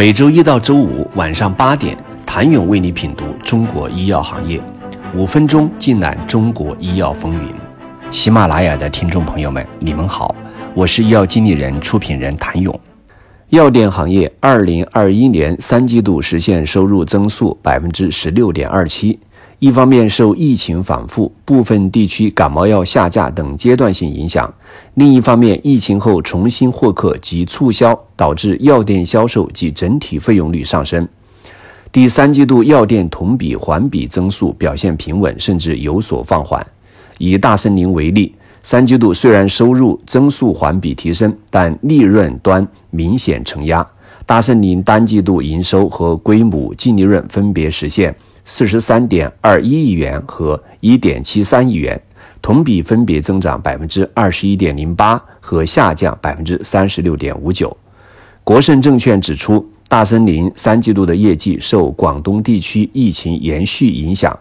每周一到周五晚上八点，谭勇为你品读中国医药行业，五分钟尽览中国医药风云。喜马拉雅的听众朋友们，你们好，我是医药经理人、出品人谭勇。药店行业二零二一年三季度实现收入增速百分之十六点二七。一方面受疫情反复、部分地区感冒药下架等阶段性影响，另一方面疫情后重新获客及促销导致药店销售及整体费用率上升。第三季度药店同比环比增速表现平稳，甚至有所放缓。以大森林为例，三季度虽然收入增速环比提升，但利润端明显承压。大森林单季度营收和规模净利润分别实现。四十三点二一亿元和一点七三亿元，同比分别增长百分之二十一点零八和下降百分之三十六点五九。国盛证券指出，大森林三季度的业绩受广东地区疫情延续影响，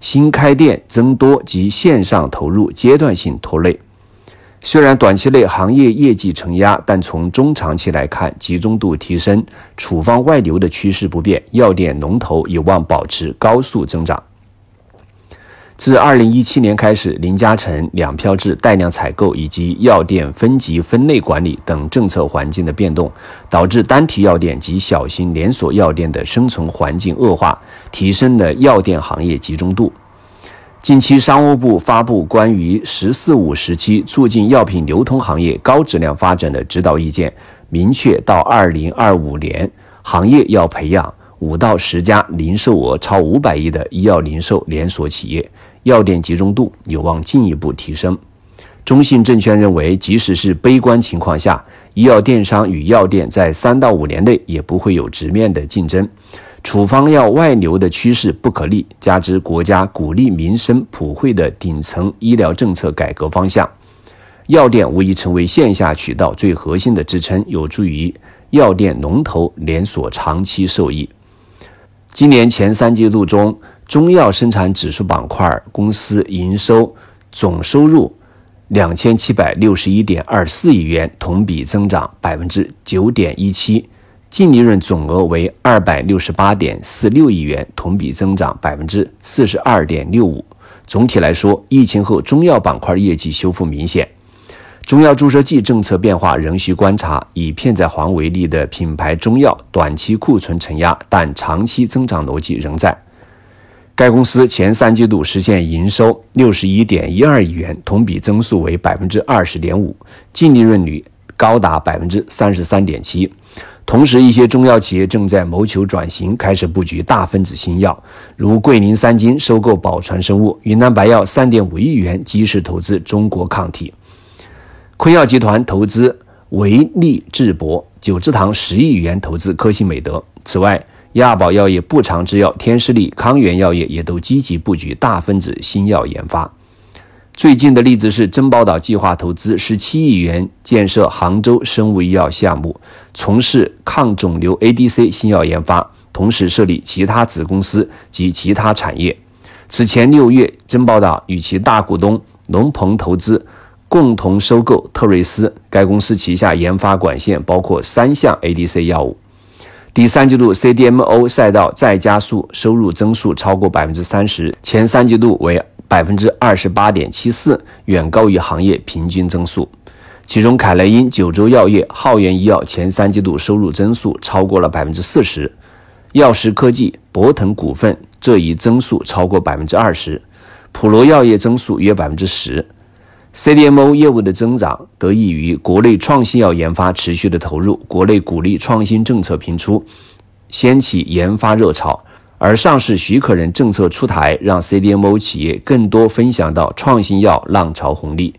新开店增多及线上投入阶段性拖累。虽然短期内行业业绩承压，但从中长期来看，集中度提升、处方外流的趋势不变，药店龙头有望保持高速增长。自二零一七年开始，零加成、两票制、带量采购以及药店分级分类管理等政策环境的变动，导致单体药店及小型连锁药店的生存环境恶化，提升了药店行业集中度。近期，商务部发布关于“十四五”时期促进药品流通行业高质量发展的指导意见，明确到二零二五年，行业要培养五到十家零售额超五百亿的医药零售连锁企业，药店集中度有望进一步提升。中信证券认为，即使是悲观情况下，医药电商与药店在三到五年内也不会有直面的竞争。处方药外流的趋势不可逆，加之国家鼓励民生普惠的顶层医疗政策改革方向，药店无疑成为线下渠道最核心的支撑，有助于药店龙头连锁长期受益。今年前三季度中，中药生产指数板块公司营收总收入两千七百六十一点二四亿元，同比增长百分之九点一七。净利润总额为二百六十八点四六亿元，同比增长百分之四十二点六五。总体来说，疫情后中药板块业绩修复明显。中药注射剂政策变化仍需观察。以片仔癀为例的品牌中药，短期库存承压，但长期增长逻辑仍在。该公司前三季度实现营收六十一点一二亿元，同比增速为百分之二十点五，净利润率高达百分之三十三点七。同时，一些中药企业正在谋求转型，开始布局大分子新药，如桂林三金收购宝传生物，云南白药三点五亿元基石投资中国抗体，坤药集团投资维利智博，九芝堂十亿元投资科信美德。此外，亚宝药业、步长制药、天士力、康源药业也都积极布局大分子新药研发。最近的例子是珍宝岛计划投资十七亿元建设杭州生物医药项目，从事抗肿瘤 ADC 新药研发，同时设立其他子公司及其他产业。此前六月，珍宝岛与其大股东龙鹏投资共同收购特瑞斯，该公司旗下研发管线包括三项 ADC 药物。第三季度 CDMO 赛道再加速，收入增速超过百分之三十，前三季度为。百分之二十八点七四，远高于行业平均增速。其中，凯莱因、九州药业、浩源医药前三季度收入增速超过了百分之四十，药石科技、博腾股份这一增速超过百分之二十，普罗药业增速约百分之十。CDMO 业务的增长得益于国内创新药研发持续的投入，国内鼓励创新政策频出，掀起研发热潮。而上市许可人政策出台，让 CDMO 企业更多分享到创新药浪潮红利。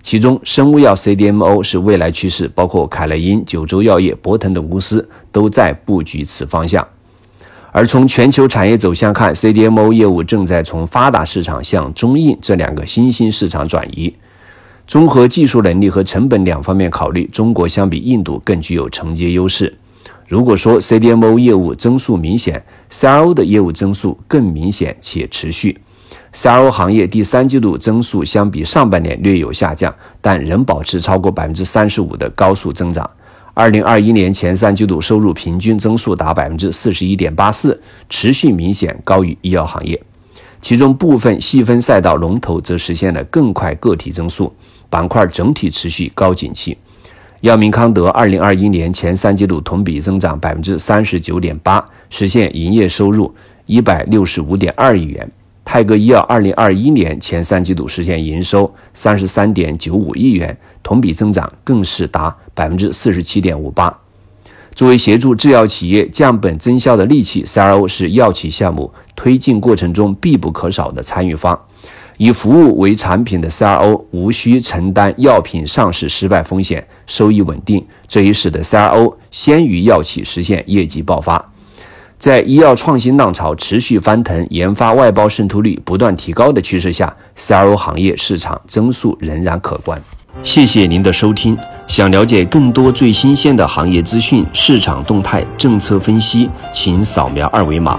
其中，生物药 CDMO 是未来趋势，包括凯莱因、九州药业、博腾等公司都在布局此方向。而从全球产业走向看，CDMO 业务正在从发达市场向中印这两个新兴市场转移。综合技术能力和成本两方面考虑，中国相比印度更具有承接优势。如果说 CDMO 业务增速明显，CRO 的业务增速更明显且持续。CRO 行业第三季度增速相比上半年略有下降，但仍保持超过百分之三十五的高速增长。二零二一年前三季度收入平均增速达百分之四十一点八四，持续明显高于医药行业。其中部分细分赛道龙头则实现了更快个体增速，板块整体持续高景气。药明康德二零二一年前三季度同比增长百分之三十九点八，实现营业收入一百六十五点二亿元。泰格医药二零二一年前三季度实现营收三十三点九五亿元，同比增长更是达百分之四十七点五八。作为协助制药企业降本增效的利器，CRO 是药企项目推进过程中必不可少的参与方。以服务为产品的 CRO 无需承担药品上市失败风险，收益稳定，这也使得 CRO 先于药企实现业绩爆发。在医药创新浪潮持续翻腾、研发外包渗透率不断提高的趋势下，CRO 行业市场增速仍然可观。谢谢您的收听。想了解更多最新鲜的行业资讯、市场动态、政策分析，请扫描二维码